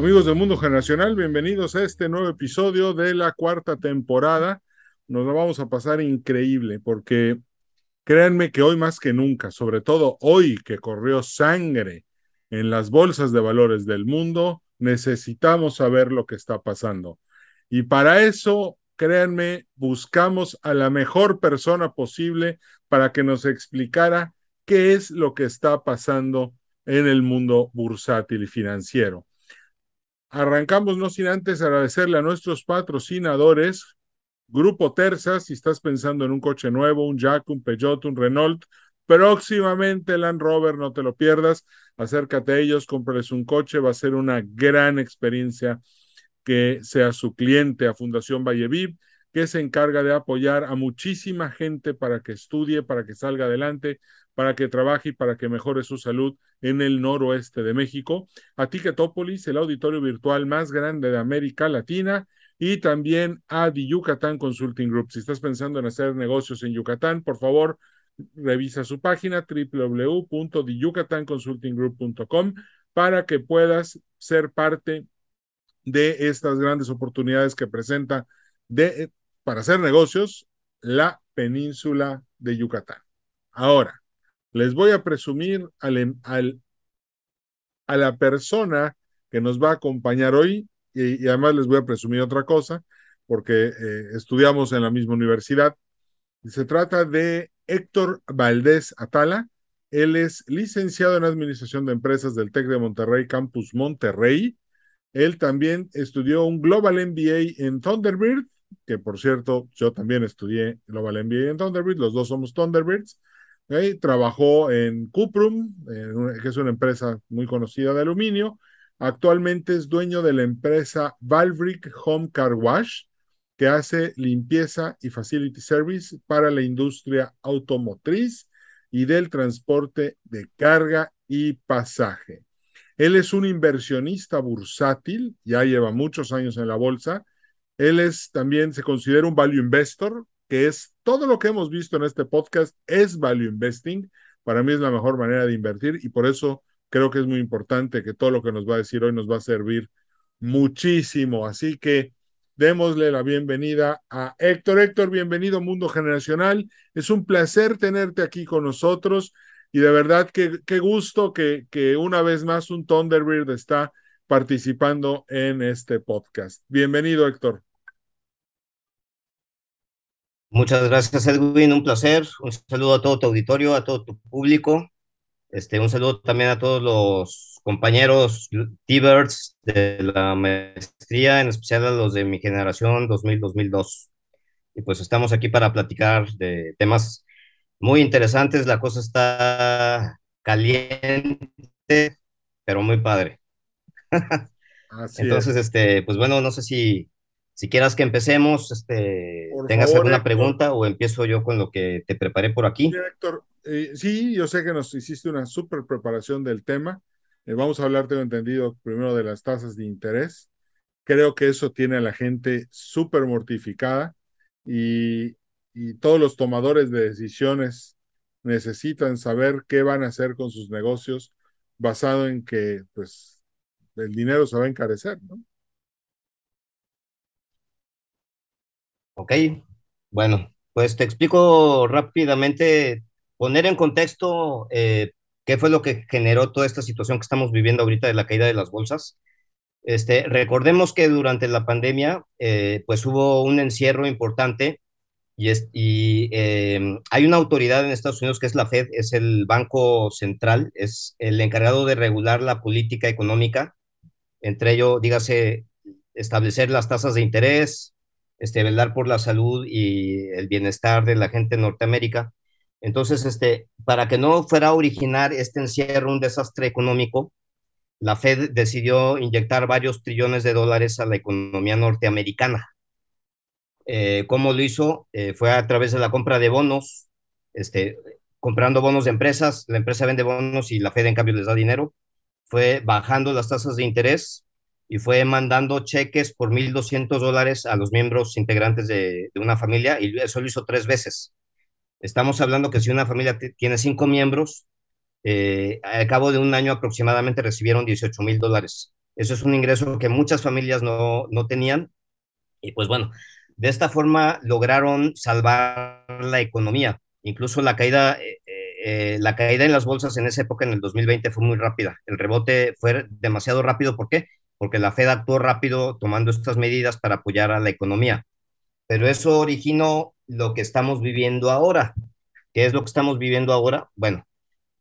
Amigos del Mundo Generacional, bienvenidos a este nuevo episodio de la cuarta temporada. Nos lo vamos a pasar increíble porque créanme que hoy más que nunca, sobre todo hoy que corrió sangre en las bolsas de valores del mundo, necesitamos saber lo que está pasando. Y para eso, créanme, buscamos a la mejor persona posible para que nos explicara qué es lo que está pasando en el mundo bursátil y financiero. Arrancamos no sin antes agradecerle a nuestros patrocinadores, Grupo Terza, si estás pensando en un coche nuevo, un Jack, un Peugeot, un Renault, próximamente Land Rover, no te lo pierdas, acércate a ellos, cómprales un coche, va a ser una gran experiencia que sea su cliente a Fundación Valleviv, que se encarga de apoyar a muchísima gente para que estudie, para que salga adelante, para que trabaje y para que mejore su salud en el noroeste de México. A Ticketopolis, el auditorio virtual más grande de América Latina, y también a The Yucatán Consulting Group. Si estás pensando en hacer negocios en Yucatán, por favor, revisa su página www.yucatanconsultinggroup.com para que puedas ser parte de estas grandes oportunidades que presenta de, para hacer negocios la península de Yucatán. Ahora, les voy a presumir a la persona que nos va a acompañar hoy y, además les voy a presumir otra cosa porque eh, estudiamos en la misma universidad. Se trata de Héctor Valdés Atala. Él es licenciado en Administración de Empresas del TEC de Monterrey, Campus Monterrey. Él también estudió un Global MBA en Thunderbird, que por cierto, yo también estudié Global MBA en Thunderbird, los dos somos Thunderbirds. Trabajó en Cuprum, que es una empresa muy conocida de aluminio. Actualmente es dueño de la empresa Valbrick Home Car Wash, que hace limpieza y facility service para la industria automotriz y del transporte de carga y pasaje. Él es un inversionista bursátil, ya lleva muchos años en la bolsa. Él es también, se considera un value investor, que es todo lo que hemos visto en este podcast, es value investing. Para mí es la mejor manera de invertir y por eso creo que es muy importante que todo lo que nos va a decir hoy nos va a servir muchísimo. Así que démosle la bienvenida a Héctor. Héctor, bienvenido Mundo Generacional. Es un placer tenerte aquí con nosotros y de verdad que qué gusto que, que una vez más un Thunderbird está participando en este podcast. Bienvenido, Héctor. Muchas gracias, Edwin. Un placer. Un saludo a todo tu auditorio, a todo tu público. Este, un saludo también a todos los compañeros T-Birds de la maestría, en especial a los de mi generación 2000-2002. Y pues estamos aquí para platicar de temas muy interesantes. La cosa está caliente, pero muy padre. Entonces, este, pues bueno, no sé si si quieras que empecemos, este, tengas alguna pregunta o empiezo yo con lo que te preparé por aquí. Sí, Héctor, eh, sí, yo sé que nos hiciste una súper preparación del tema. Eh, vamos a hablar, tengo entendido, primero de las tasas de interés. Creo que eso tiene a la gente súper mortificada y, y todos los tomadores de decisiones necesitan saber qué van a hacer con sus negocios basado en que, pues, el dinero se va a encarecer, ¿no? Ok, bueno, pues te explico rápidamente, poner en contexto eh, qué fue lo que generó toda esta situación que estamos viviendo ahorita de la caída de las bolsas. Este, recordemos que durante la pandemia, eh, pues hubo un encierro importante y, es, y em, hay una autoridad en Estados Unidos que es la Fed, es el Banco Central, es el encargado de regular la política económica, entre ello, dígase, establecer las tasas de interés, este, velar por la salud y el bienestar de la gente en Norteamérica. Entonces, este, para que no fuera a originar este encierro, un desastre económico, la Fed decidió inyectar varios trillones de dólares a la economía norteamericana. Eh, ¿Cómo lo hizo? Eh, fue a través de la compra de bonos, este, comprando bonos de empresas, la empresa vende bonos y la Fed en cambio les da dinero, fue bajando las tasas de interés y fue mandando cheques por 1.200 dólares a los miembros integrantes de, de, una familia y eso lo hizo tres veces. Estamos hablando que si una familia tiene cinco miembros, eh, al cabo de un año aproximadamente recibieron 18 mil dólares. Eso es un ingreso que muchas familias no, no tenían. Y pues bueno, de esta forma lograron salvar la economía. Incluso la caída, eh, eh, la caída en las bolsas en esa época, en el 2020, fue muy rápida. El rebote fue demasiado rápido. ¿Por qué? Porque la Fed actuó rápido tomando estas medidas para apoyar a la economía. Pero eso originó lo que estamos viviendo ahora. ¿Qué es lo que estamos viviendo ahora? Bueno,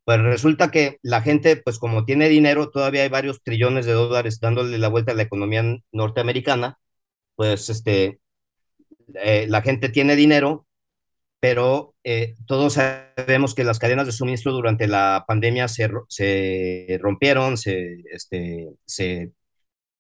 pues resulta que la gente, pues como tiene dinero, todavía hay varios trillones de dólares dándole la vuelta a la economía norteamericana, pues este, eh, la gente tiene dinero, pero eh, todos sabemos que las cadenas de suministro durante la pandemia se, se rompieron, se, este, se,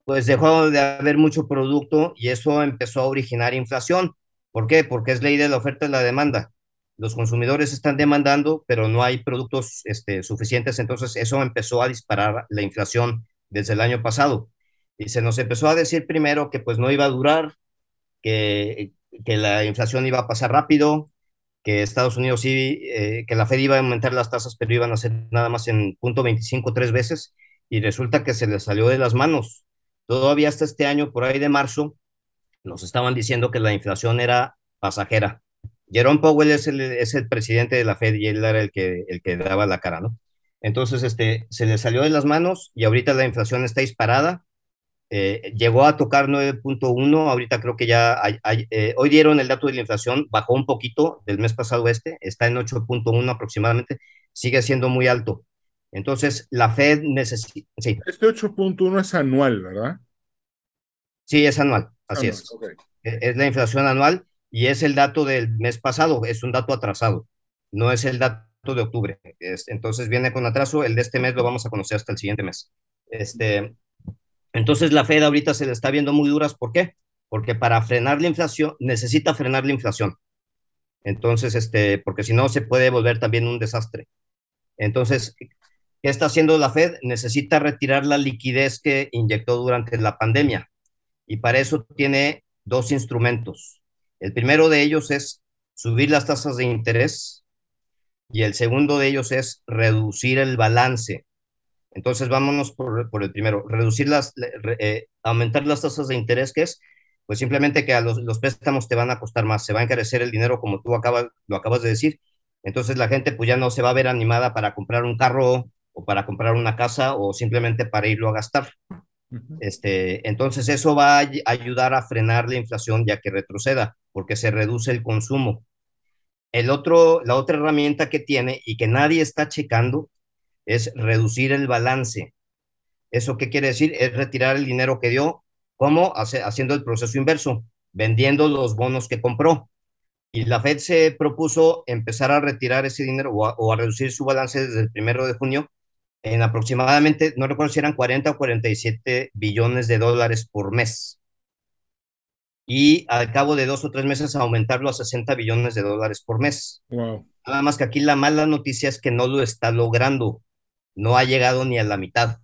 pues dejó de haber mucho producto y eso empezó a originar inflación. ¿Por qué? Porque es ley de la oferta y la demanda los consumidores están demandando, pero no hay productos este, suficientes, entonces eso empezó a disparar la inflación desde el año pasado. Y se nos empezó a decir primero que pues no iba a durar, que, que la inflación iba a pasar rápido, que Estados Unidos sí, eh, que la Fed iba a aumentar las tasas, pero iban a ser nada más en punto 25 tres veces, y resulta que se les salió de las manos. Todavía hasta este año, por ahí de marzo, nos estaban diciendo que la inflación era pasajera Jerome Powell es el, es el presidente de la Fed y él era el que, el que daba la cara, ¿no? Entonces, este, se le salió de las manos y ahorita la inflación está disparada. Eh, llegó a tocar 9.1, ahorita creo que ya hay, eh, hoy dieron el dato de la inflación, bajó un poquito del mes pasado este, está en 8.1 aproximadamente, sigue siendo muy alto. Entonces, la Fed necesita... Sí. Este 8.1 es anual, ¿verdad? Sí, es anual, así es. E, es la inflación anual y es el dato del mes pasado, es un dato atrasado, no es el dato de octubre. entonces viene con atraso, el de este mes lo vamos a conocer hasta el siguiente mes. Este, entonces la Fed ahorita se le está viendo muy duras, ¿por qué? Porque para frenar la inflación, necesita frenar la inflación. Entonces, este, porque si no se puede volver también un desastre. Entonces, ¿qué está haciendo la Fed? Necesita retirar la liquidez que inyectó durante la pandemia. Y para eso tiene dos instrumentos. El primero de ellos es subir las tasas de interés y el segundo de ellos es reducir el balance. Entonces, vámonos por, el primero, reducir las, eh, aumentar las tasas de interés, que es, pues simplemente que a los, los, préstamos te van a costar más, se va a encarecer el dinero como tú acabas, lo acabas de decir. Entonces la gente pues ya no se va a ver animada para comprar un carro o para comprar una casa o simplemente para irlo a gastar. Este, entonces eso va a ayudar a frenar la inflación ya que retroceda porque se reduce el consumo. El otro, la otra herramienta que tiene y que nadie está checando es reducir el balance. ¿Eso qué quiere decir? Es retirar el dinero que dio, ¿cómo? Hace, haciendo el proceso inverso, vendiendo los bonos que compró. Y la Fed se propuso empezar a retirar ese dinero o a, o a reducir su balance desde el primero de junio en aproximadamente, no recuerdo si eran 40 o 47 billones de dólares por mes y al cabo de dos o tres meses aumentarlo a 60 billones de dólares por mes. Nada más que aquí la mala noticia es que no lo está logrando, no ha llegado ni a la mitad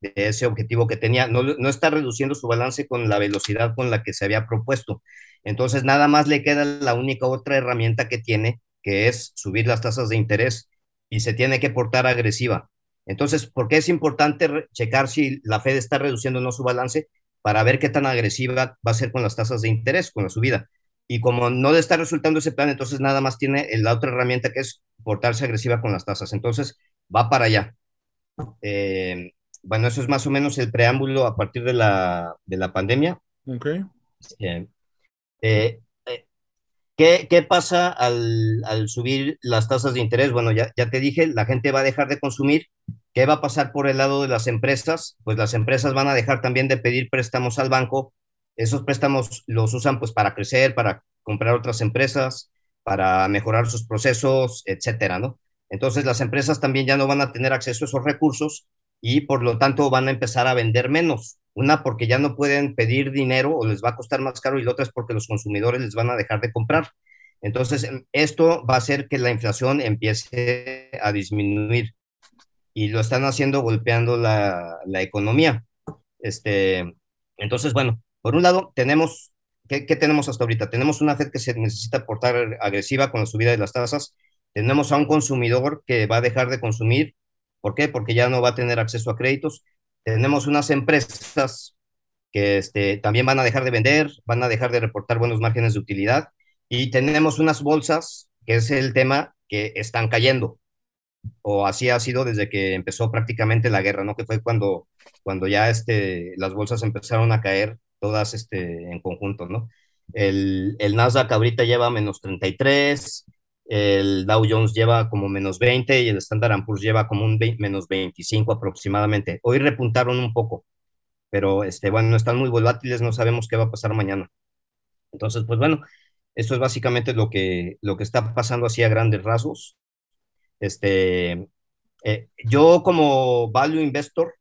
de ese objetivo que tenía, no, no está reduciendo su balance con la velocidad con la que se había propuesto. Entonces, nada más le queda la única otra herramienta que tiene, que es subir las tasas de interés y se tiene que portar agresiva. Entonces, ¿por qué es importante checar si la Fed está reduciendo o no su balance? para ver qué tan agresiva va a ser con las tasas de interés, con la subida. Y como no le está resultando ese plan, entonces nada más tiene la otra herramienta que es portarse agresiva con las tasas. Entonces va para allá. Eh, bueno, eso es más o menos el preámbulo a partir de la, de la pandemia. Ok. Eh, eh, ¿qué, ¿qué, pasa al, al, subir las tasas de interés? Bueno, ya, ya te dije, la gente va a dejar de consumir ¿Qué va a pasar por el lado de las empresas? Pues las empresas van a dejar también de pedir préstamos al banco. Esos préstamos los usan pues para crecer, para comprar otras empresas, para mejorar sus procesos, etcétera, ¿no? Entonces las empresas también ya no van a tener acceso a esos recursos y por lo tanto van a empezar a vender menos. Una porque ya no pueden pedir dinero o les va a costar más caro y la otra es porque los consumidores les van a dejar de comprar. Entonces, em, esto va a hacer que la inflación empiece a disminuir y lo están haciendo golpeando la, la economía. Este, entonces, bueno, por un lado, tenemos, ¿qué, ¿qué, tenemos hasta ahorita? Tenemos una Fed que se necesita portar agresiva con la subida de las tasas. Tenemos a un consumidor que va a dejar de consumir. ¿Por qué? Porque ya no va a tener acceso a créditos. Tenemos unas empresas que este, también van a dejar de vender, van a dejar de reportar buenos márgenes de utilidad. Y tenemos unas bolsas, que es el tema, que están cayendo o así ha sido desde que empezó prácticamente la guerra, ¿no? Que fue cuando, cuando ya este, las bolsas empezaron a caer todas este, en conjunto, ¿no? El, el Nasdaq ahorita lleva menos 33, el Dow Jones lleva como menos 20 y el Standard Poor's lleva como un menos 25 aproximadamente. Hoy repuntaron un poco, pero este, bueno, están muy volátiles, no sabemos qué va a pasar mañana. Entonces, pues bueno, esto es básicamente lo que, lo que está pasando así a grandes rasgos. Este, eh, yo como value investor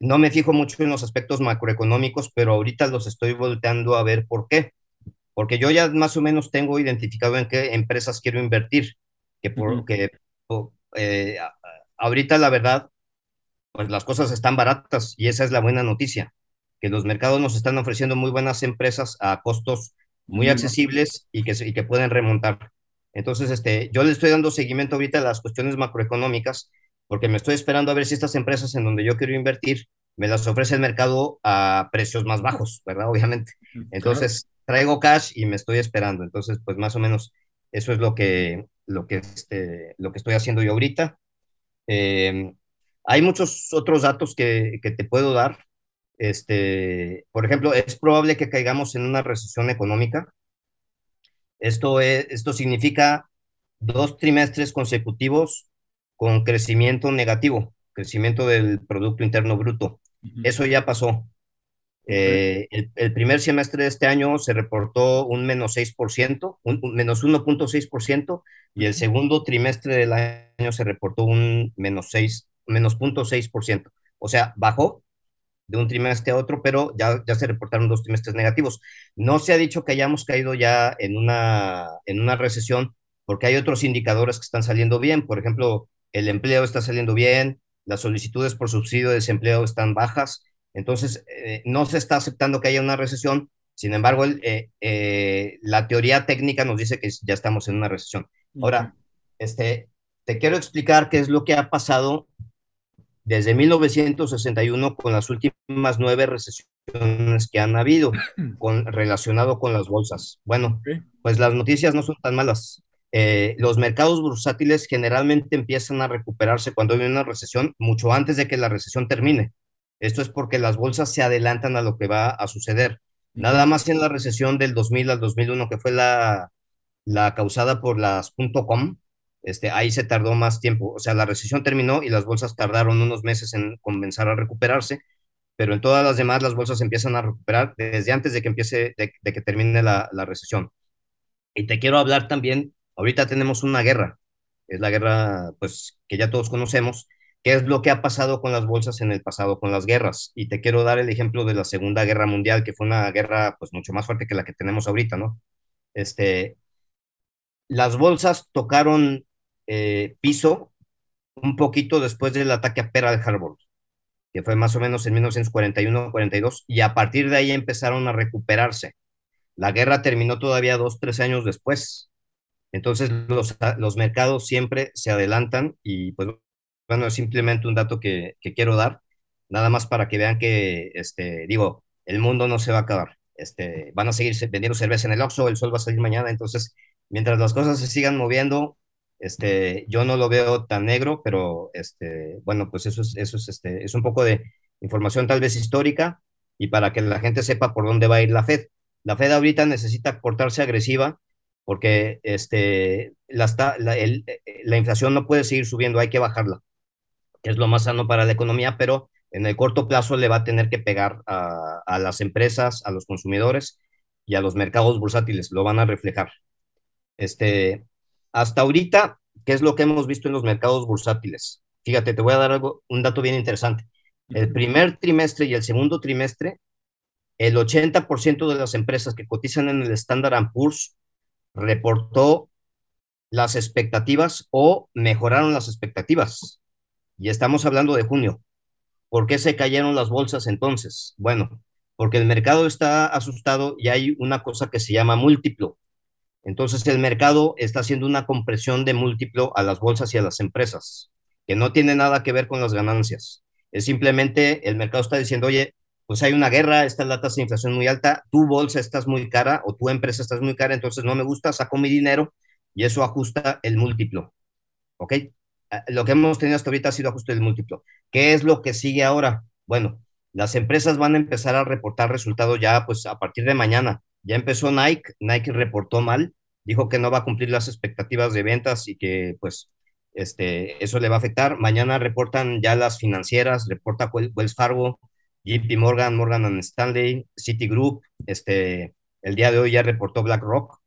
no me fijo mucho en los aspectos macroeconómicos, pero ahorita los estoy volteando a ver por qué. Porque yo ya más o menos tengo identificado en qué empresas quiero invertir. Que porque eh, ahorita la verdad, pues las cosas están baratas y esa es la buena noticia, que los mercados nos están ofreciendo muy buenas empresas a costos muy accesibles y que, y que pueden remontar. Entonces, este, yo le estoy dando seguimiento ahorita a las cuestiones macroeconómicas porque me estoy esperando a ver si estas empresas en donde yo quiero invertir me las ofrece el mercado a precios más bajos, ¿verdad? Obviamente. Entonces, traigo cash y me estoy esperando. Entonces, pues más o menos eso es lo que, lo que, este, lo que estoy haciendo yo ahorita. Eh, hay muchos otros datos que, que, te puedo dar. Este, por ejemplo, es probable que caigamos en una recesión económica. Esto, es, esto significa dos trimestres consecutivos con crecimiento negativo, crecimiento del Producto Interno Bruto. Eso ya pasó. Eh, el, primer semestre de este año se reportó un menos 6%, un, menos 1.6%, y el segundo trimestre del año se reportó un menos 6, menos 0.6%. O sea, bajó, de un trimestre a otro, pero ya, ya se reportaron dos trimestres negativos. No se ha dicho que hayamos caído ya en una, en una recesión, porque hay otros indicadores que están saliendo bien. Por ejemplo, el empleo está saliendo bien, las solicitudes por subsidio de desempleo están bajas, entonces eh, no se está aceptando que haya una recesión. Sin embargo, el, eh, eh, la teoría técnica nos dice que ya estamos en una recesión. Ahora, este, te quiero explicar qué es lo que ha pasado desde 1961 con las últimas nueve recesiones que han habido con, relacionado con las bolsas. Bueno, pues las noticias no son tan malas. Eh, los mercados bursátiles generalmente empiezan a recuperarse cuando hay una recesión mucho antes de que la recesión termine. Esto es porque las bolsas se adelantan a lo que va a suceder. Nada más en la recesión del 2000 al 2001, que fue la, la causada por las .com, este, ahí se tardó más tiempo. O sea, la recesión terminó y las bolsas tardaron unos meses en comenzar a recuperarse, pero en todas las demás las bolsas empiezan a recuperar desde antes de que empiece, de, que termine la, la, recesión. Y te quiero hablar también, ahorita tenemos una guerra, es la guerra, pues, que ya todos conocemos, qué es lo que ha pasado con las bolsas en el pasado, con las guerras. Y te quiero dar el ejemplo de la Segunda Guerra Mundial, que fue una guerra, pues, mucho más fuerte que la que tenemos ahorita, ¿no? Este, las bolsas tocaron eh, piso un poquito después del ataque a Pearl Harbor, que fue más o menos en 1941-42, y a partir de ahí empezaron a recuperarse. La guerra terminó todavía dos, tres años después. Entonces los, los mercados siempre se adelantan y pues bueno, es simplemente un dato que, que, quiero dar, nada más para que vean que, este, digo, el mundo no se va a acabar. Este, van a seguir vendiendo cerveza en el Oxxo, el sol va a salir mañana, entonces, mientras las cosas se sigan moviendo, este, yo no lo veo tan negro, pero este, bueno, pues eso es, eso es, este, es un poco de información tal vez histórica y para que la gente sepa por dónde va a ir la Fed. La Fed ahorita necesita portarse agresiva porque este, la, la, el, la inflación no puede seguir subiendo, hay que bajarla. Es lo más sano para la economía, pero en el corto plazo le va a tener que pegar a, a las empresas, a los consumidores y a los mercados bursátiles, lo van a reflejar. Este, hasta ahorita, ¿qué es lo que hemos visto en los mercados bursátiles? fíjate, te voy a dar algo, un dato bien interesante. El primer trimestre y el segundo trimestre, el 80% de las empresas que cotizan en el Standard Poor's reportó las expectativas o mejoraron las expectativas. Y estamos hablando de junio. ¿Por qué se cayeron las bolsas entonces? Bueno, porque el mercado está asustado y hay una cosa que se llama múltiplo. Entonces el mercado está haciendo una compresión de múltiplo a las bolsas y a las empresas, que no tiene nada que ver con las ganancias. Es simplemente el mercado está diciendo, oye, pues hay una guerra, está la tasa de inflación muy alta, tu bolsa estás muy cara o tu empresa estás muy cara, entonces no me gusta, saco mi dinero y eso ajusta el múltiplo. ¿Ok? Ah, lo que hemos tenido hasta ahorita ha sido ajuste del múltiplo. ¿Qué es lo que sigue ahora? Bueno, las empresas van a empezar a reportar resultados ya pues a partir de mañana. Ya empezó Nike, Nike reportó mal, dijo que no va a cumplir las expectativas de ventas y que pues este, eso le va a afectar. Mañana reportan ya las financieras, reporta Wells Fargo, JP Morgan, Morgan Stanley, Citigroup, este, el día de hoy ya reportó BlackRock.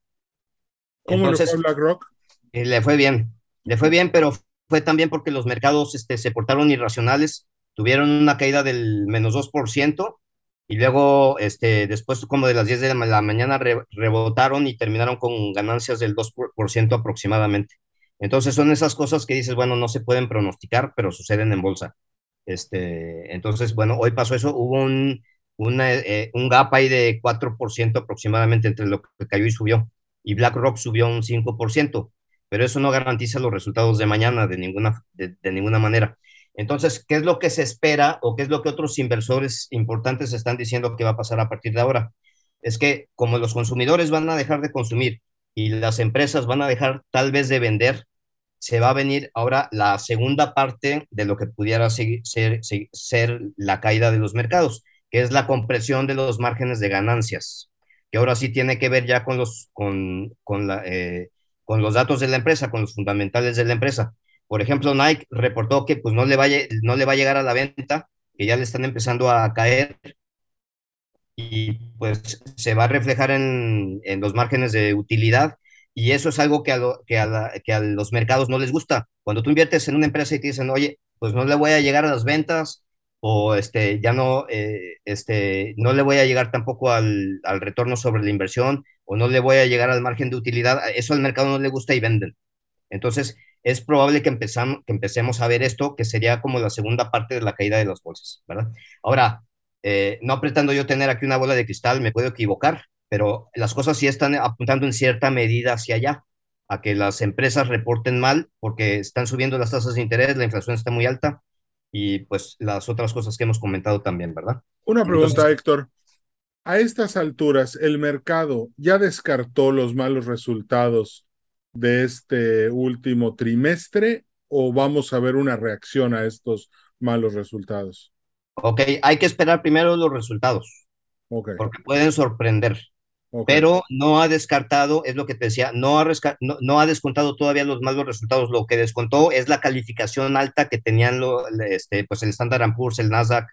¿Cómo le fue BlackRock? Eh, le fue bien, le fue bien, pero fue también porque los mercados este, se portaron irracionales, tuvieron una caída del menos 2%, y luego este, después como de las 10 de la mañana rebotaron y terminaron con ganancias del 2% aproximadamente. Entonces son esas cosas que dices, bueno, no se pueden pronosticar, pero suceden en bolsa. Este, entonces, bueno, hoy pasó eso, hubo un, eh, un gap ahí de 4% aproximadamente entre lo que cayó y subió, y BlackRock subió un 5%, pero eso no garantiza los resultados de mañana de ninguna, de, ninguna manera. Entonces, ¿qué es lo que se espera o qué es lo que otros inversores importantes están diciendo que va a pasar a partir de ahora? Es que como los consumidores van a dejar de consumir y las empresas van a dejar tal vez de vender, se va a venir ahora la segunda parte de lo que pudiera ser, ser, la caída de los mercados, que es la compresión de los márgenes de ganancias, que ahora sí tiene que ver ya con los, con, con, la, eh, con los datos de la empresa, con los fundamentales de la empresa. Por ejemplo, Nike reportó que pues, no, le vaya, no le va a llegar a la venta, que ya le están empezando a caer y pues se va a reflejar en, en los márgenes de utilidad y eso es algo que a, que, a que a, los mercados no les gusta. Cuando tú inviertes en una empresa y te dicen, oye, pues no le voy a llegar a las ventas o este, ya no, eh, este, no le voy a llegar tampoco al, al, retorno sobre la inversión o no le voy a llegar al margen de utilidad, eso al mercado no le gusta y venden. Entonces, es probable que, empezamos, que empecemos a ver esto, que sería como la segunda parte de la caída de las bolsas, ¿verdad? Ahora, eh, no pretendo yo tener aquí una bola de cristal, me puedo equivocar, pero las cosas sí están apuntando en cierta medida hacia allá, a que las empresas reporten mal porque están subiendo las tasas de interés, la inflación está muy alta y pues las otras cosas que hemos comentado también, ¿verdad? Una pregunta, Héctor. A estas alturas, ¿el mercado ya descartó los malos resultados de este último trimestre o vamos a ver una reacción a estos malos resultados? Ok, hay que esperar primero los resultados. Okay. Porque pueden sorprender. Pero no ha descartado, es lo que te decía, no ha, no, no, ha descontado todavía los malos resultados. Lo que descontó es la calificación alta que tenían lo, este, pues el Standard Poor's, el Nasdaq.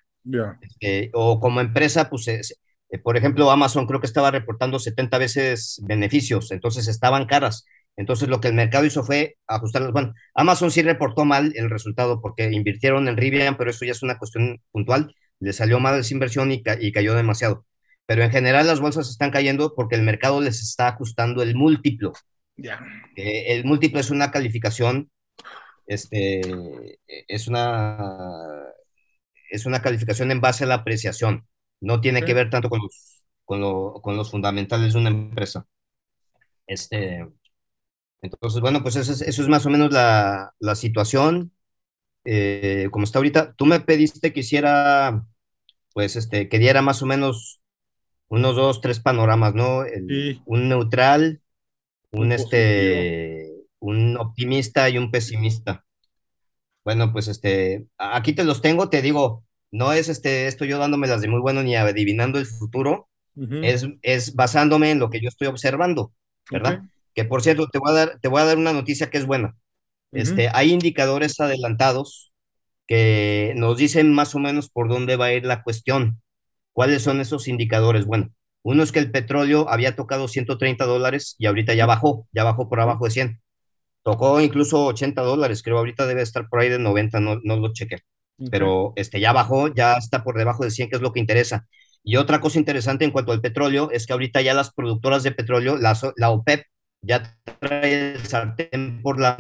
Eh, o como empresa, pues, eh, por ejemplo, Amazon creo que estaba reportando 70 veces beneficios, entonces estaban caras. Entonces lo que el mercado hizo fue ajustarlos. Bueno, Amazon sí reportó mal el resultado porque invirtieron en Rivian, pero eso ya es una cuestión puntual. Le salió mal esa inversión y, ca y cayó demasiado pero en general las bolsas están cayendo porque el mercado les está ajustando el múltiplo. Eh, el múltiplo es una calificación, este, es una, es una calificación en base a la apreciación. No tiene que ver tanto con los, con, lo, con los fundamentales de una empresa. Este, entonces, bueno, pues eso es, eso es más o menos la, la situación. Eh, como está ahorita, tú me pediste que hiciera, pues, este, que diera más o menos unos dos, tres panoramas, ¿no? Un neutral, un, este, un optimista y un pesimista. Bueno, pues este, aquí te los tengo, te digo, no es este, esto yo dándomelas de muy bueno ni adivinando el futuro, es, es basándome en lo que yo estoy observando, ¿verdad? Que por cierto, te voy a dar, te voy a dar una noticia que es buena. Este, hay indicadores adelantados que nos dicen más o menos por dónde va a ir la cuestión. ¿Cuáles son esos indicadores? Bueno, uno es que el petróleo había tocado 130 dólares y ahorita ya bajó, ya bajó por abajo de 100. tocó incluso 80 dólares, creo ahorita debe estar por ahí de 90, no, no lo chequé, pero este, ya bajó, ya está por debajo de 100, que es lo que interesa. Y otra cosa interesante en cuanto al petróleo es que ahorita ya las productoras de petróleo, la, la OPEP, ya trae el sartén por la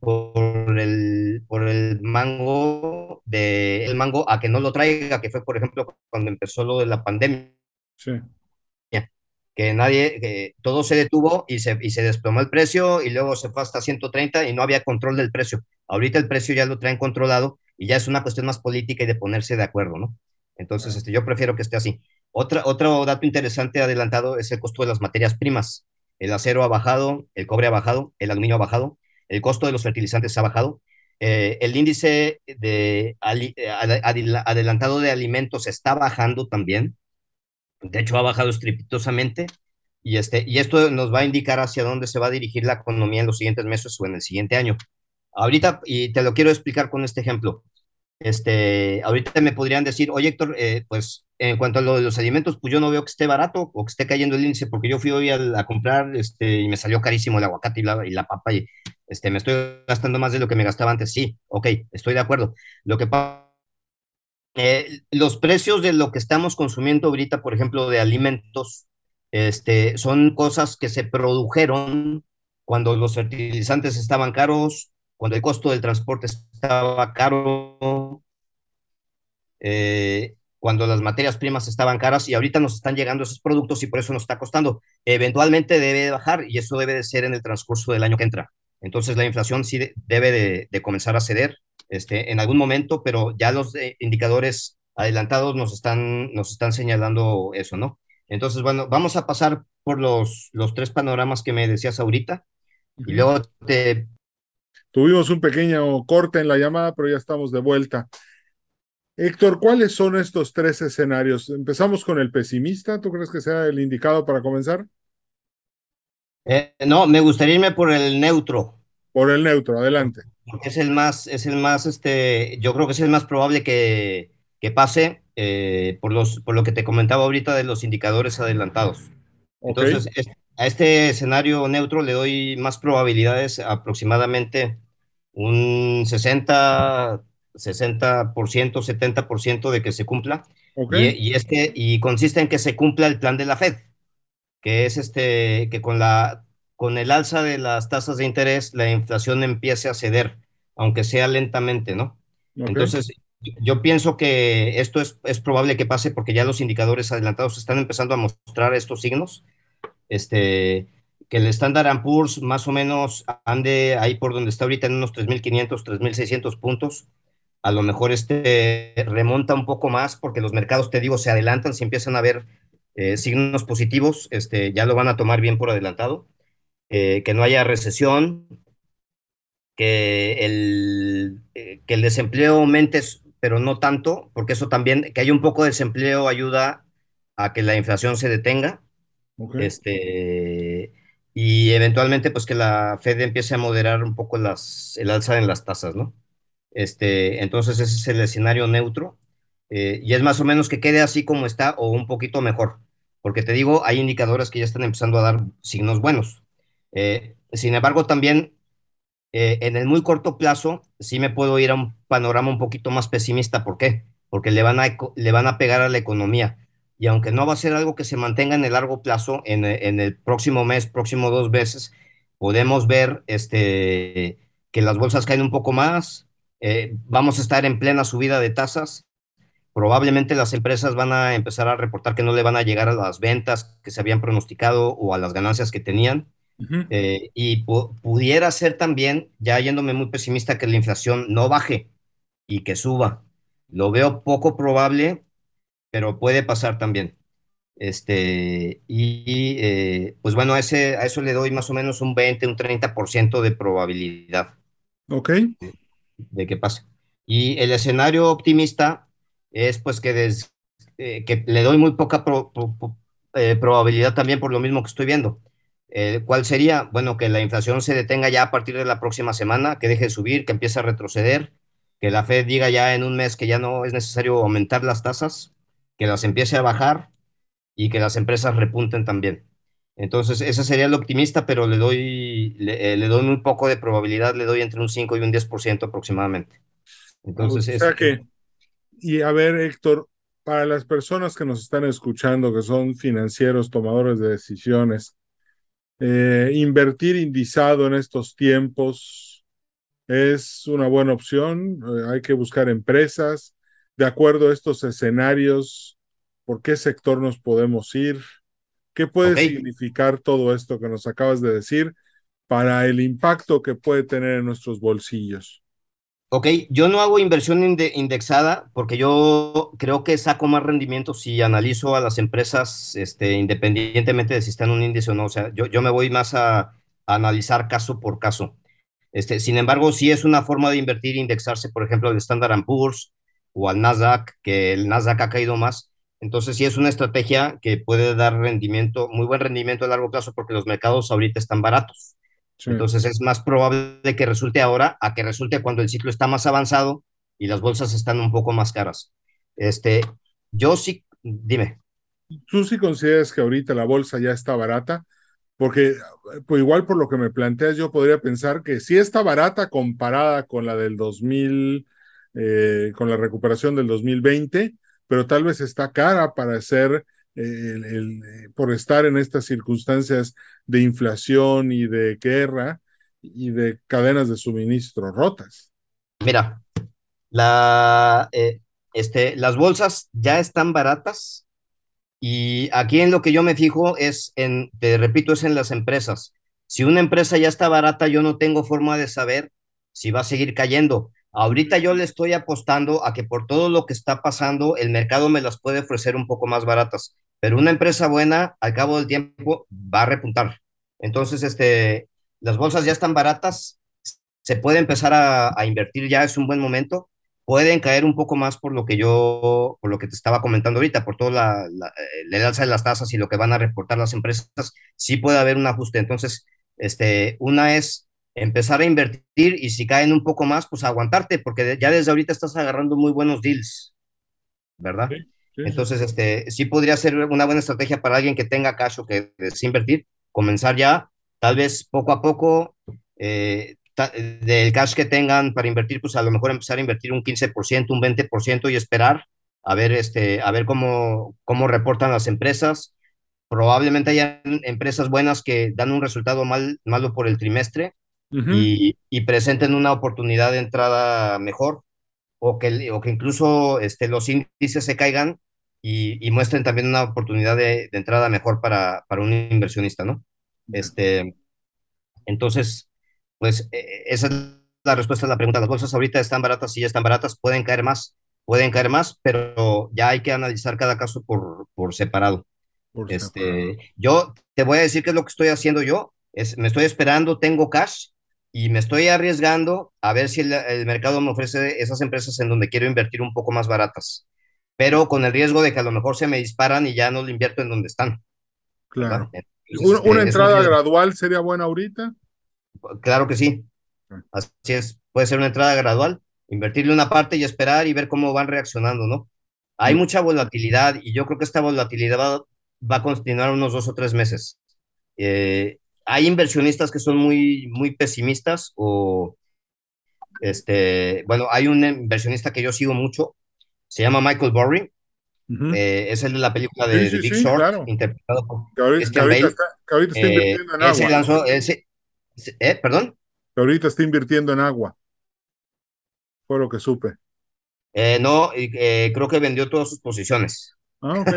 por el, por el mango de el mango a que no lo traiga, que fue por ejemplo cuando empezó lo de la pandemia. Sí. Que nadie, que todo se detuvo y se, y se desplomó el precio y luego se fue hasta 130 y no había control del precio. Ahorita el precio ya lo traen controlado y ya es una cuestión más política y de ponerse de acuerdo, ¿no? Entonces, este, yo prefiero que esté así. Otra, otro dato interesante adelantado es el costo de las materias primas. El acero ha bajado, el cobre ha bajado, el aluminio ha bajado, el costo de los fertilizantes ha bajado, eh, el índice de adelantado de alimentos está bajando también, de hecho ha bajado estrepitosamente, y, este, y esto nos va a indicar hacia dónde se va a dirigir la economía en los siguientes meses o en el siguiente año. Ahorita, y te lo quiero explicar con este ejemplo, este, ahorita me podrían decir, oye Héctor, eh, pues en cuanto a lo de los alimentos, pues yo no veo que esté barato o que esté cayendo el índice, porque yo fui hoy a, comprar este, y me salió carísimo el aguacate y la, y la papa y este, me estoy gastando más de lo que me gastaba antes. Sí, ok, estoy de acuerdo. Lo que pasa, eh, los precios de lo que estamos consumiendo ahorita, por ejemplo, de alimentos, este, son cosas que se produjeron cuando los fertilizantes estaban caros, cuando el costo del transporte estaba caro, eh, cuando las materias primas estaban caras y ahorita nos están llegando esos productos y por eso nos está costando. Eventualmente debe bajar y eso debe de ser en el transcurso del año que entra. Entonces la inflación sí debe de, comenzar a ceder este, en algún momento, pero ya los eh, indicadores adelantados nos están, nos están señalando eso, ¿no? Entonces, bueno, vamos a pasar por los, los tres panoramas que me decías ahorita y luego te Tuvimos un pequeño corte en la llamada, pero ya estamos de vuelta. Héctor, ¿cuáles son estos tres escenarios? Empezamos con el pesimista. ¿Tú crees que sea el indicado para comenzar? Eh, no, me gustaría irme por el neutro. Por el neutro, adelante. Porque es el más, es el más, este, yo creo que es el más probable que, que pase eh, por, los, por lo que te comentaba ahorita de los indicadores adelantados. Entonces, a este escenario neutro le doy más probabilidades, aproximadamente un 60, 60%, 70% de que se cumpla. Y, este, y consiste en que se cumpla el plan de la Fed, que es este, que con, la, con el alza de las tasas de interés, la inflación empiece a ceder, aunque sea lentamente, ¿no? Entonces, yo pienso que esto es, es probable que pase porque ya los indicadores adelantados están empezando a mostrar estos signos este, que el Standard Poor's más o menos ande ahí por donde está ahorita en unos 3.500, 3.600 puntos. A lo mejor este remonta un poco más porque los mercados, te digo, se adelantan, si empiezan a ver eh, signos positivos, este, ya lo van a tomar bien por adelantado. Eh, que no haya recesión, que el, eh, que el desempleo aumente, pero no tanto, porque eso también, que haya un poco de desempleo ayuda a que la inflación se detenga este, y eventualmente, pues que la Fed empiece a moderar un poco las, el alza en las tasas, ¿no? Este, entonces ese es el escenario neutro. Eh, y es más o menos que quede así como está o un poquito mejor. Porque te digo, hay indicadores que ya están empezando a dar signos buenos. Eh, sin embargo, también eh, en el muy corto plazo, sí me puedo ir a un panorama un poquito más pesimista. ¿Por qué? Porque le van a, le van a pegar a la economía y aunque no va a ser algo que se mantenga en el largo plazo, en, el próximo mes, próximo dos meses, podemos ver este, que las bolsas caen un poco más, eh, vamos a estar en plena subida de tasas, probablemente las empresas van a empezar a reportar que no le van a llegar a las ventas que se habían pronosticado o a las ganancias que tenían. Eh, y pudiera ser también, ya yéndome muy pesimista, que la inflación no baje y que suba. Lo veo poco probable pero puede pasar también. Este, y eh, pues bueno, a, ese, a eso le doy más o menos un 20, un 30% de probabilidad. Ok. De, que pase. Y el escenario optimista es pues que, eh, que le doy muy poca eh, probabilidad también por lo mismo que estoy viendo. ¿Cuál sería? Bueno, que la inflación se detenga ya a partir de la próxima semana, que deje de subir, que empiece a retroceder, que la Fed diga ya en un mes que ya no es necesario aumentar las tasas que las empiece a bajar y que las empresas repunten también. Entonces, ese sería el optimista, pero le doy, le, eh, le doy muy poco de probabilidad, le doy entre un 5 y un 10% aproximadamente. Entonces, o es, sea que, y a ver, Héctor, para las personas que nos están escuchando, que son financieros, tomadores de decisiones, eh, invertir indizado en estos tiempos es una buena opción. Eh, hay que buscar empresas de acuerdo a estos escenarios, por qué sector nos podemos ir, qué puede significar todo esto que nos acabas de decir para el impacto que puede tener en nuestros bolsillos. Ok, yo no hago inversión inde- indexada porque yo creo que saco más rendimiento si analizo a las empresas este, independientemente de si están en un índice o no. O sea, yo, yo me voy más a, a analizar caso por caso. Este, sin embargo, sí es una forma de invertir, indexarse, por ejemplo, al Standard Poor's o al Nasdaq, que el Nasdaq ha caído más. Entonces, sí es una estrategia que puede dar rendimiento, muy buen rendimiento a largo plazo porque los mercados ahorita están baratos. Sí. Entonces es más probable que resulte ahora a que resulte cuando el ciclo está más avanzado y las bolsas están un poco más caras. Este, yo sí, dime. ¿Tú sí consideras que ahorita la bolsa ya está barata? Porque pues igual por lo que me planteas, yo podría pensar que sí está barata comparada con la del 2000, eh, con la recuperación del 2020, pero tal vez está cara para ser, eh, el, eh, por estar en estas circunstancias de inflación y de guerra y de cadenas de suministro rotas. Mira, este, las bolsas ya están baratas y aquí en lo que yo me fijo es en, te repito, es en las empresas. Si una empresa ya está barata, yo no tengo forma de saber si va a seguir cayendo. Ahorita yo le estoy apostando a que por todo lo que está pasando, el mercado me las puede ofrecer un poco más baratas, pero una empresa buena, al cabo del tiempo, va a repuntar. Entonces, este, las bolsas ya están baratas, se puede empezar a, invertir ya, es un buen momento pueden caer un poco más por lo que yo, por lo que te estaba comentando ahorita, por toda la, la, el alza de las tasas y lo que van a reportar las empresas, sí puede haber un ajuste. Entonces, este, una es empezar a invertir y si caen un poco más, pues aguantarte, porque ya desde ahorita estás agarrando muy buenos deals, ¿verdad? Sí, sí, Entonces, este, sí podría ser una buena estrategia para alguien que tenga cash o que desee invertir, comenzar ya, tal vez poco a poco, eh, del cash que tengan para invertir, pues a lo mejor empezar a invertir un 15%, un 20% y esperar a ver, este, a ver cómo, cómo reportan las empresas. Probablemente haya empresas buenas que dan un resultado mal, malo por el trimestre uh -huh. y, y, presenten una oportunidad de entrada mejor o que, o que incluso este, los índices se caigan y, y muestren también una oportunidad de, de entrada mejor para, para, un inversionista, ¿no? Este, entonces, pues eh, esa es la respuesta a la pregunta. Las bolsas ahorita están baratas, sí están baratas, pueden caer más, pueden caer más, pero ya hay que analizar cada caso por, por separado. Por este, separado. Yo te voy a decir qué es lo que estoy haciendo yo. Es, me estoy esperando, tengo cash y me estoy arriesgando a ver si el, el, mercado me ofrece esas empresas en donde quiero invertir un poco más baratas, pero con el riesgo de que a lo mejor se me disparan y ya no lo invierto en donde están. Claro. Entonces, ¿Una, una este, entrada gradual sería buena ahorita? Claro que sí. Así es, puede ser una entrada gradual, invertirle una parte y esperar y ver cómo van reaccionando, ¿no? Hay mucha volatilidad y yo creo que esta volatilidad va, va a continuar unos dos o tres meses. Eh, hay inversionistas que son muy, muy pesimistas o, este, bueno, hay un inversionista que yo sigo mucho, se llama Michael Burry, uh -huh. eh, es el de la película de, sí, sí, de Big sí, Short, claro. interpretado por que ahorita, que está, que ahorita está invirtiendo en Eh, agua. lanzó, ¿Eh? ¿Perdón? Que ahorita está invirtiendo en agua. Fue lo que supe. Eh, no, eh, creo que vendió todas sus posiciones. Ah, ok.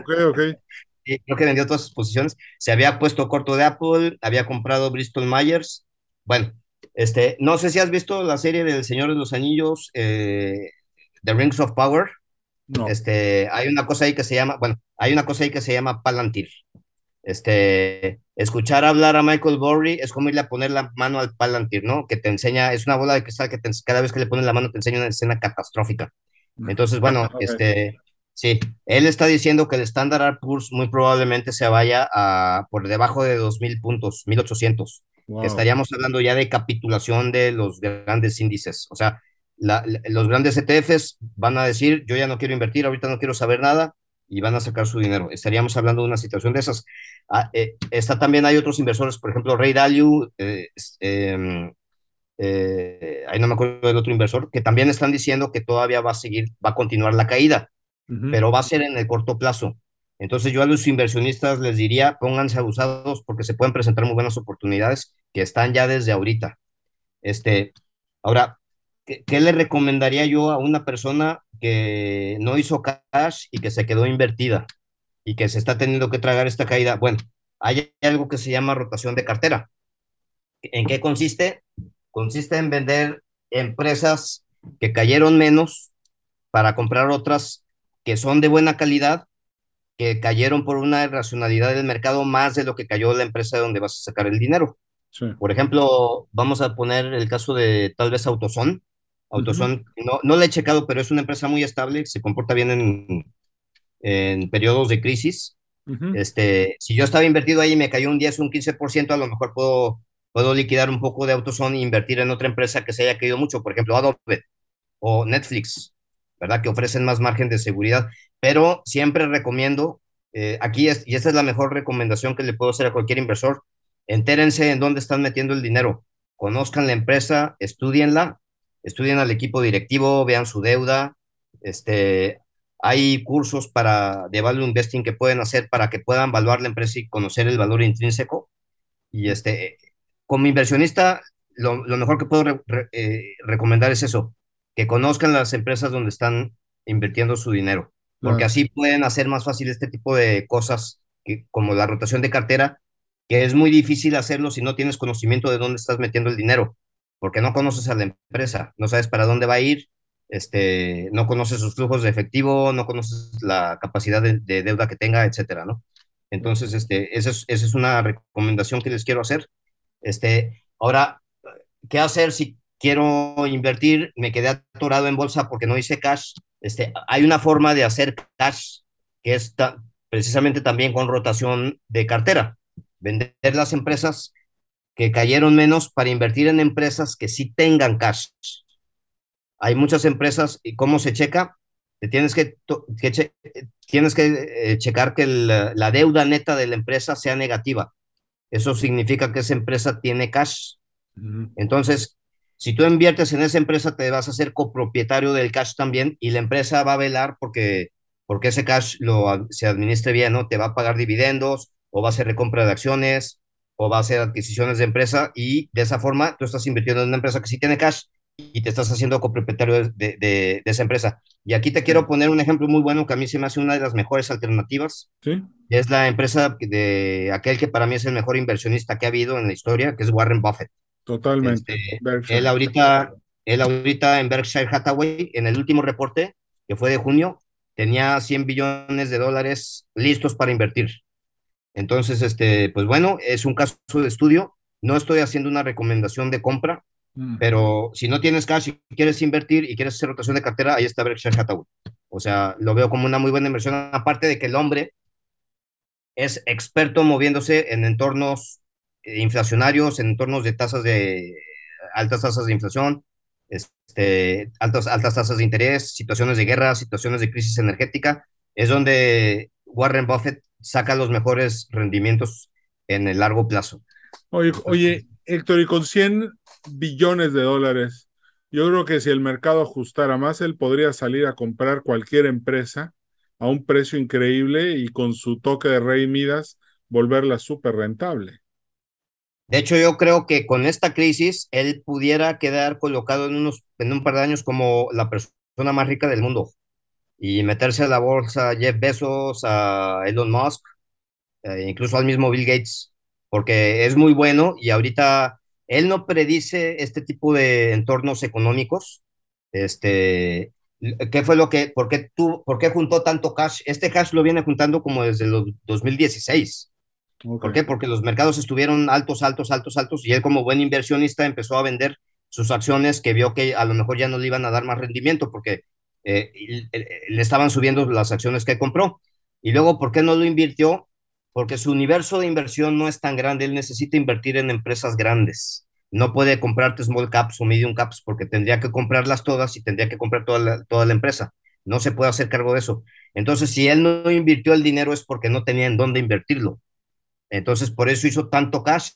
ok, ok. Creo que vendió todas sus posiciones. Se había puesto corto de Apple, había comprado Bristol Myers. Bueno, este, no sé si has visto la serie del Señor de los Anillos, eh, The Rings of Power. No. Este, hay una cosa ahí que se llama, bueno, hay una cosa ahí que se llama Palantir. Este, escuchar hablar a Michael Burry es como irle a poner la mano al Palantir, ¿no? Que te enseña, es una bola de cristal que te- cada vez que le pones la mano te enseña una escena catastrófica. Entonces, bueno, Ok. este, sí, él está diciendo que el Standard Poor's muy probablemente se vaya a por debajo de 2000 puntos, 1800. Wow. Estaríamos hablando ya de capitulación de los grandes índices. O sea, la- la- los grandes ETFs van a decir, yo ya no quiero invertir, ahorita no quiero saber nada, y van a sacar su dinero. Estaríamos hablando de una situación de esas. Ah, eh, está también, hay otros inversores, por ejemplo, Ray Dalio, eh, em, eh, ahí no me acuerdo del otro inversor, que también están diciendo que todavía va a seguir, va a continuar la caída, pero va a ser en el corto plazo. Entonces yo a los inversionistas les diría, pónganse abusados porque se pueden presentar muy buenas oportunidades que están ya desde ahorita. Este, ahora, ¿qué, ¿qué, le recomendaría yo a una persona que no hizo cash y que se quedó invertida y que se está teniendo que tragar esta caída? Bueno, hay algo que se llama rotación de cartera. ¿En qué consiste? consiste en vender empresas que cayeron menos para comprar otras que son de buena calidad, que cayeron por una irracionalidad del mercado más de lo que cayó la empresa donde vas a sacar el dinero. Sí. Por ejemplo, vamos a poner el caso de tal vez Autoson. Autoson, uh -huh. no, no la he checado, pero es una empresa muy estable, se comporta bien en, en periodos de crisis. Uh -huh. este, si yo estaba invertido ahí y me cayó un 10 o un 15%, a lo mejor puedo puedo liquidar un poco de AutoZone e invertir en otra empresa que se haya caído mucho, por ejemplo, Adobe o Netflix, ¿verdad? Que ofrecen más margen de seguridad, pero siempre recomiendo, eh, aquí, es, y esta es la mejor recomendación que le puedo hacer a cualquier inversor, entérense en dónde están metiendo el dinero, conozcan la empresa, estudienla, estudien al equipo directivo, vean su deuda, este, hay cursos para de value investing que pueden hacer para que puedan evaluar la empresa y conocer el valor intrínseco. Y este, como inversionista, lo, mejor que puedo eh, recomendar es eso, que conozcan las empresas donde están invirtiendo su dinero, porque así pueden hacer más fácil este tipo de cosas, que, como la rotación de cartera, que es muy difícil hacerlo si no tienes conocimiento de dónde estás metiendo el dinero, porque no conoces a la empresa, no sabes para dónde va a ir, este, no conoces sus flujos de efectivo, no conoces la capacidad de, de deuda que tenga, etcétera, ¿no? Entonces, este, esa es, esa es una recomendación que les quiero hacer. Este, ahora, ¿qué hacer si quiero invertir? Me quedé atorado en bolsa porque no hice cash. Este, hay una forma de hacer cash que es precisamente también con rotación de cartera. Vender las empresas que cayeron menos para invertir en empresas que sí tengan cash. Hay muchas empresas, ¿y cómo se checa? Te tienes que, que che, tienes que eh, checar que el, la deuda neta de la empresa sea negativa eso significa que esa empresa tiene cash. Entonces, si tú inviertes en esa empresa, te vas a ser copropietario del cash también y la empresa va a velar porque, porque ese cash lo, se administre bien, ¿no? Te va a pagar dividendos o va a hacer recompra de acciones o va a hacer adquisiciones de empresa y de esa forma tú estás invirtiendo en una empresa que sí tiene cash y te estás haciendo copropietario de, de esa empresa. Y aquí te quiero poner un ejemplo muy bueno que a mí se me hace una de las mejores alternativas. ¿Sí? Es la empresa de aquel que para mí es el mejor inversionista que ha habido en la historia, que es Warren Buffett. Totalmente. Este, él ahorita, él ahorita en Berkshire Hathaway, en el último reporte, que fue de junio, tenía 100 billones de dólares listos para invertir. Entonces, este, pues bueno, es un caso de estudio. No estoy haciendo una recomendación de compra, pero si no tienes cash y quieres invertir y quieres hacer rotación de cartera, ahí está Berkshire Hathaway. O sea, lo veo como una muy buena inversión, aparte de que el hombre es experto moviéndose en entornos inflacionarios, en entornos de tasas de altas tasas de inflación, este, altas, altas tasas de interés, situaciones de guerra, situaciones de crisis energética, es donde Warren Buffett saca los mejores rendimientos en el largo plazo. Oye, oye Héctor, y con 100 billones de dólares, yo creo que si el mercado ajustara más, él podría salir a comprar cualquier empresa a un precio increíble y con su toque de rey Midas volverla súper rentable. De hecho, yo creo que con esta crisis él pudiera quedar colocado en, unos, en un par de años como la persona más rica del mundo y meterse a la bolsa a Jeff Bezos, a Elon Musk, eh, incluso al mismo Bill Gates, porque es muy bueno y ahorita él no predice este tipo de entornos económicos. Este, ¿Qué fue lo que, por qué, tú, por qué juntó tanto cash? Este cash lo viene juntando como desde los 2016. ¿Por qué? Porque los mercados estuvieron altos, altos, altos, altos y él como buen inversionista empezó a vender sus acciones que vio que a lo mejor ya no le iban a dar más rendimiento porque eh, le estaban subiendo las acciones que compró. Y luego, ¿por qué no lo invirtió? Porque su universo de inversión no es tan grande, él necesita invertir en empresas grandes. No puede comprarte small caps o medium caps porque tendría que comprarlas todas y tendría que comprar toda la, toda la empresa. no se puede hacer cargo de eso. Entonces, si él no invirtió el dinero es porque no tenía en dónde invertirlo. Entonces, por eso hizo tanto cash.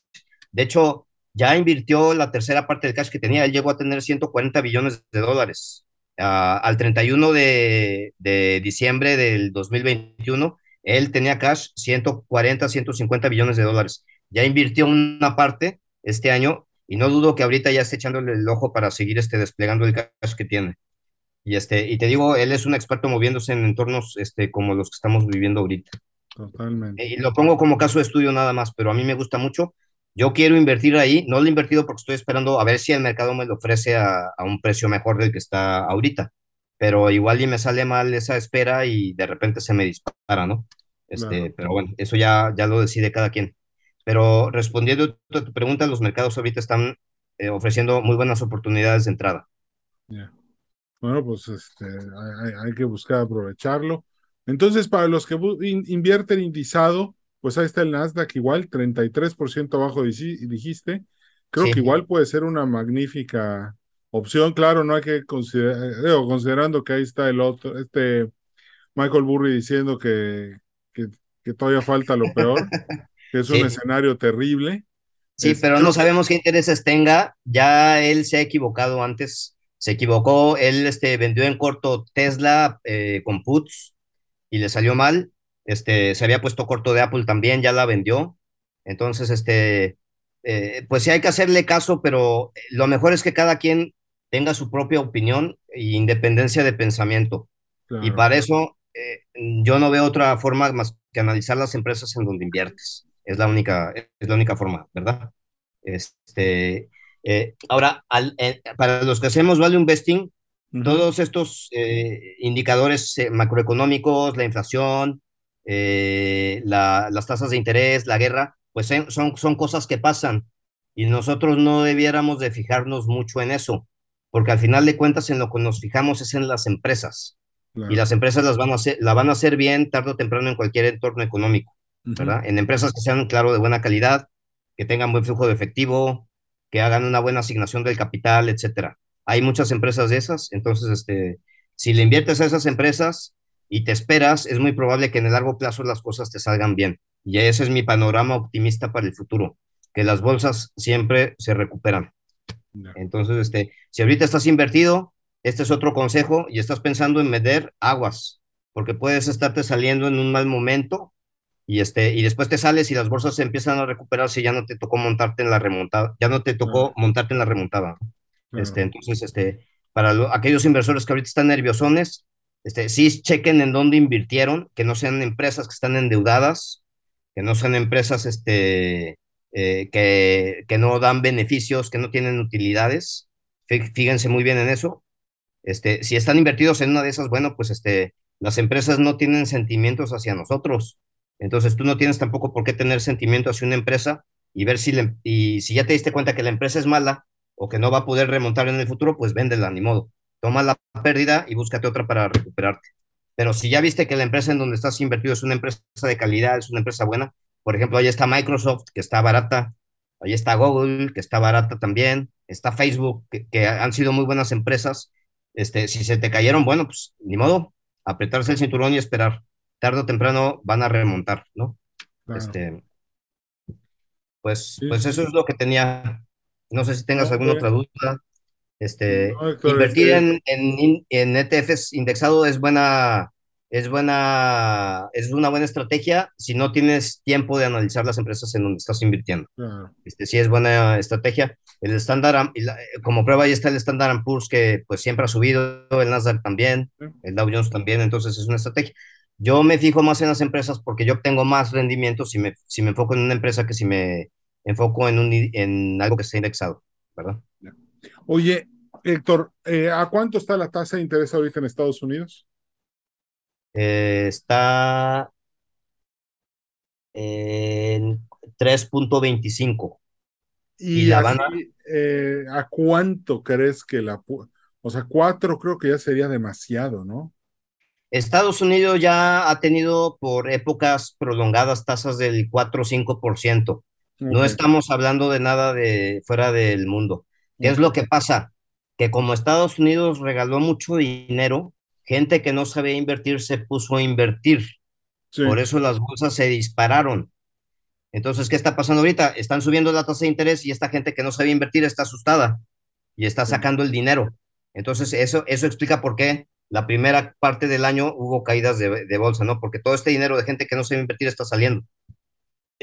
De hecho, ya invirtió la tercera parte del cash que tenía. Él llegó a tener 140 billones de dólares. Uh, al 31 de, de, diciembre del 2021, él tenía cash 140, 150 billones de dólares. Ya invirtió una parte este año y no dudo que ahorita ya esté echándole el ojo para seguir este, desplegando el cash que tiene. Y, este, y te digo, él es un experto moviéndose en entornos este, como los que estamos viviendo ahorita. Totalmente. Y lo pongo como caso de estudio nada más, pero a mí me gusta mucho. Yo quiero invertir ahí, no lo he invertido porque estoy esperando a ver si el mercado me lo ofrece a, a un precio mejor del que está ahorita, pero igual y me sale mal esa espera y de repente se me dispara, ¿no? Este, Claro. Pero bueno, eso ya, ya lo decide cada quien. Pero respondiendo a tu pregunta, los mercados ahorita están eh, ofreciendo muy buenas oportunidades de entrada. Ya. Bueno, pues este, hay que buscar aprovecharlo. Entonces, para los que in- invierten indizado, pues ahí está el Nasdaq igual, 33% abajo dijiste. Creo Sí. que igual puede ser una magnífica opción. Claro, no hay que considerar, digo, considerando que ahí está el otro, este Michael Burry diciendo que, que, que todavía falta lo peor, que es un escenario terrible. Sí, Es- pero no sabemos qué intereses tenga. Ya él se ha equivocado antes, se equivocó. Él este, vendió en corto Tesla eh, con puts y le salió mal. Este, se había puesto corto de Apple también, ya la vendió. Entonces, este, eh, pues sí hay que hacerle caso, pero lo mejor es que cada quien tenga su propia opinión e independencia de pensamiento. Y para eso, eh, yo no veo otra forma más que analizar las empresas en donde inviertes. Es la única, es la única forma, ¿verdad? Este, eh, ahora, al- eh, para los que hacemos value investing, Todos estos eh, indicadores eh, macroeconómicos, la inflación, eh, la- las tasas de interés, la guerra, pues eh, son, son cosas que pasan y nosotros no debiéramos de fijarnos mucho en eso, porque al final de cuentas en lo que nos fijamos es en las empresas Claro. y las empresas las van a hacer, la van a hacer bien tarde o temprano en cualquier entorno económico. ¿verdad? En empresas que sean, claro, de buena calidad, que tengan buen flujo de efectivo, que hagan una buena asignación del capital, etcétera. Hay muchas empresas de esas, entonces, este, si le inviertes a esas empresas y te esperas, es muy probable que en el largo plazo las cosas te salgan bien. Y ese es mi panorama optimista para el futuro, que las bolsas siempre se recuperan. Entonces, este, si ahorita estás invertido, este es otro consejo y estás pensando en meter aguas, porque puedes estarte saliendo en un mal momento y, este, y después te sales y las bolsas se empiezan a recuperarse y ya no te tocó montarte en la remontada, ya no te tocó montarte en la remontada. Este, entonces, este, para lo- aquellos inversores que ahorita están nerviosones, este, sí chequen en dónde invirtieron, que no sean empresas que están endeudadas, que no sean empresas este, eh, que, que no dan beneficios, que no tienen utilidades. Fí- Fíjense muy bien en eso. Este, si están invertidos en una de esas, bueno, pues este, las empresas no tienen sentimientos hacia nosotros. Entonces tú no tienes tampoco por qué tener sentimiento hacia una empresa y ver si, le- y si ya te diste cuenta que la empresa es mala o que no va a poder remontar en el futuro, pues véndela, ni modo. Toma la pérdida y búscate otra para recuperarte. Pero si ya viste que la empresa en donde estás invertido es una empresa de calidad, es una empresa buena, por ejemplo, ahí está Microsoft, que está barata, ahí está Google, que está barata también, está Facebook, que, que han sido muy buenas empresas. Este, si se te cayeron, bueno, pues ni modo, apretarse el cinturón y esperar. Tarde o temprano van a remontar, ¿no? Claro. Este, pues, Sí, pues eso es lo que tenía. No sé si tengas alguna eh, otra duda. Este, No, Héctor, invertir este, en, en, en ETFs indexado es buena, es buena, es una buena estrategia si no tienes tiempo de analizar las empresas en donde estás invirtiendo. claro. Este, sí es buena estrategia. El estándar, la- como prueba ahí está el Standard Poor's que pues siempre ha subido, el Nasdaq también, Sí. el Dow Jones también, entonces es una estrategia. Yo me fijo más en las empresas porque yo obtengo más rendimiento si me, si me enfoco en una empresa que si me enfoco en, un, en algo que esté indexado, ¿verdad? Oye, Héctor, eh, ¿a cuánto está la tasa de interés ahorita en Estados Unidos? Eh, está en 3.25 y Y la van a, eh, ¿a cuánto crees que la... O sea, cuatro creo que ya sería demasiado, ¿no? Estados Unidos ya ha tenido por épocas prolongadas tasas del 4 o 5%. No estamos hablando de nada de fuera del mundo. ¿Qué es lo que pasa? Que como Estados Unidos regaló mucho dinero, gente que no sabía invertir se puso a invertir. Por eso las bolsas se dispararon. Entonces, ¿qué está pasando ahorita? Están subiendo la tasa de interés y esta gente que no sabía invertir está asustada y está sacando el dinero. Entonces, eso, eso explica por qué la primera parte del año hubo caídas de, bolsa, ¿no? Porque todo este dinero de gente que no sabe invertir está saliendo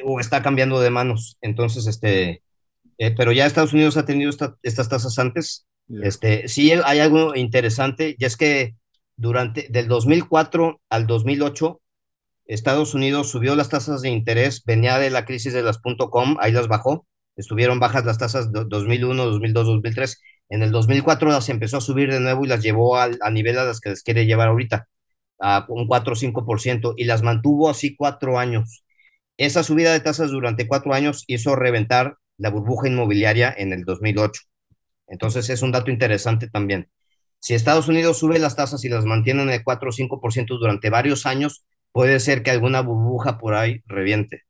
o está cambiando de manos. Entonces, este, eh, pero ya Estados Unidos ha tenido estas tasas antes. Este, sí hay algo interesante y es que durante del 2004 al 2008 Estados Unidos subió las tasas de interés, venía de la crisis de las .com, ahí las bajó, estuvieron bajas las tasas de 2001, 2002, 2003. En el 2004 las empezó a subir de nuevo y las llevó al, a nivel a las que les quiere llevar ahorita, a un 4 o 5%, y las mantuvo así cuatro años. Esa subida de tasas durante cuatro años hizo reventar la burbuja inmobiliaria en el 2008. Entonces es un dato interesante también. Si Estados Unidos sube las tasas y las mantiene en el 4 o 5% durante varios años, puede ser que alguna burbuja por ahí reviente.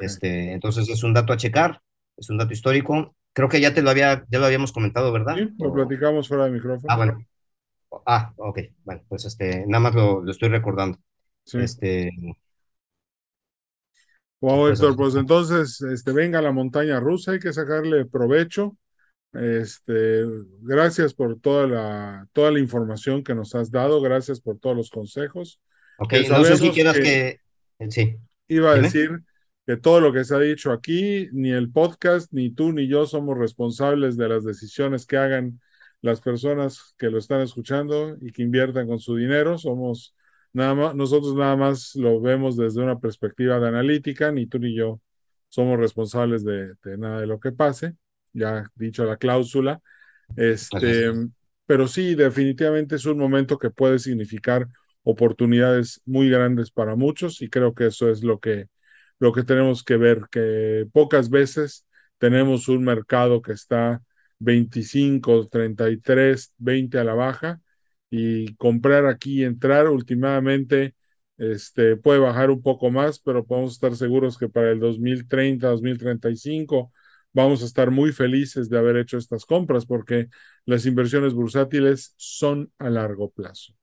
Este, entonces es un dato a checar, es un dato histórico. Creo que ya te lo había, ya lo habíamos comentado, ¿verdad? Sí, lo platicamos fuera de micrófono. Ah, bueno. Ah, ok, bueno, pues este, nada más lo, estoy recordando. Sí. Este. Wow, Héctor, pues entonces, este, venga la montaña rusa, hay que sacarle provecho. Este, gracias por toda la, toda la información que nos has dado, gracias por todos los consejos. Ok, no sé si quieras que... Sí. Iba a decir que todo lo que se ha dicho aquí, ni el podcast, ni tú, ni yo somos responsables de las decisiones que hagan las personas que lo están escuchando y que inviertan con su dinero. Somos nada más, nosotros nada más lo vemos desde una perspectiva de analítica, ni tú ni yo somos responsables de, de nada de lo que pase, ya dicho la cláusula. Este, pero sí, definitivamente es un momento que puede significar oportunidades muy grandes para muchos y creo que eso es lo que, lo que tenemos que ver, que pocas veces tenemos un mercado que está 25, 33, 20 a la baja y comprar aquí y entrar últimamente este, puede bajar un poco más, pero podemos estar seguros que para el 2030, 2035 vamos a estar muy felices de haber hecho estas compras porque las inversiones bursátiles son a largo plazo.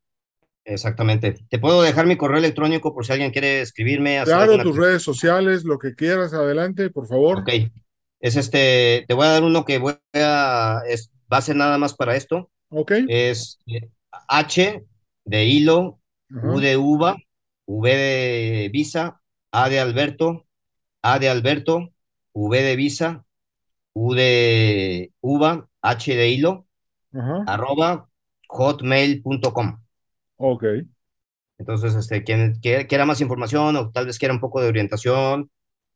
Exactamente. Te puedo dejar mi correo electrónico por si alguien quiere escribirme. Claro, tus redes sociales, lo que quieras, adelante, por favor. Ok. Es este, te voy a dar uno que voy a, es, va a ser nada más para esto. Ok. Es eh, H de hilo, U de uva, V de visa, A de Alberto, A de Alberto, V de visa, U de uva, H de hilo, arroba hotmail.com. Ok. Entonces, este, quien quiera más información o tal vez quiera un poco de orientación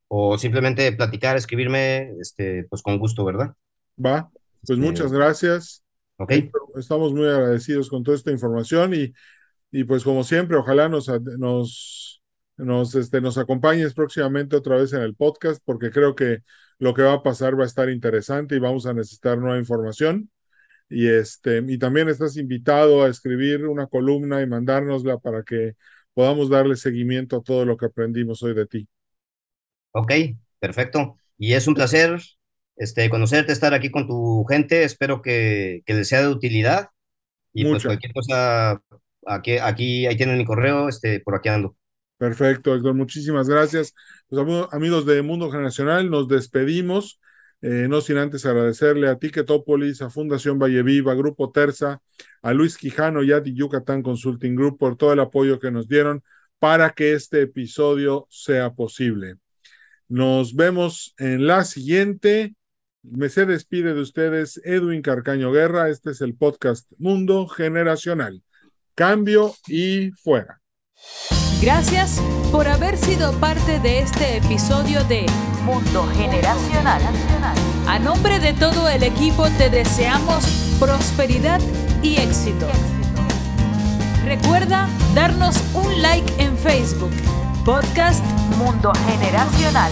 o simplemente platicar, escribirme, este, pues con gusto, ¿verdad? Va, pues este, muchas gracias. Estamos muy agradecidos con toda esta información y, y pues como siempre, ojalá nos, nos, nos, este, nos acompañes próximamente otra vez en el podcast porque creo que lo que va a pasar va a estar interesante y vamos a necesitar nueva información y este y también estás invitado a escribir una columna y mandárnosla para que podamos darle seguimiento a todo lo que aprendimos hoy de ti. Ok, perfecto. Y es un placer este, conocerte, estar aquí con tu gente. Espero que, que les sea de utilidad. Y pues cualquier cosa, aquí, aquí, ahí tienen mi correo, este, por aquí ando. Perfecto, Héctor. Muchísimas gracias. Pues amigos de Mundo Generacional, nos despedimos. Eh, no sin antes agradecerle a Ticketopolis, a Fundación Valle Viva, a Grupo Terza, a Luis Quijano y a Yucatán Consulting Group por todo el apoyo que nos dieron para que este episodio sea posible. Nos vemos en la siguiente. Me se despide de ustedes Edwin Carcaño Guerra. Este es el podcast Mundo Generacional. Cambio y fuera. Gracias por haber sido parte de este episodio de Mundo Generacional. A nombre de todo el equipo te deseamos prosperidad y éxito. Recuerda darnos un like en Facebook. Podcast Mundo Generacional.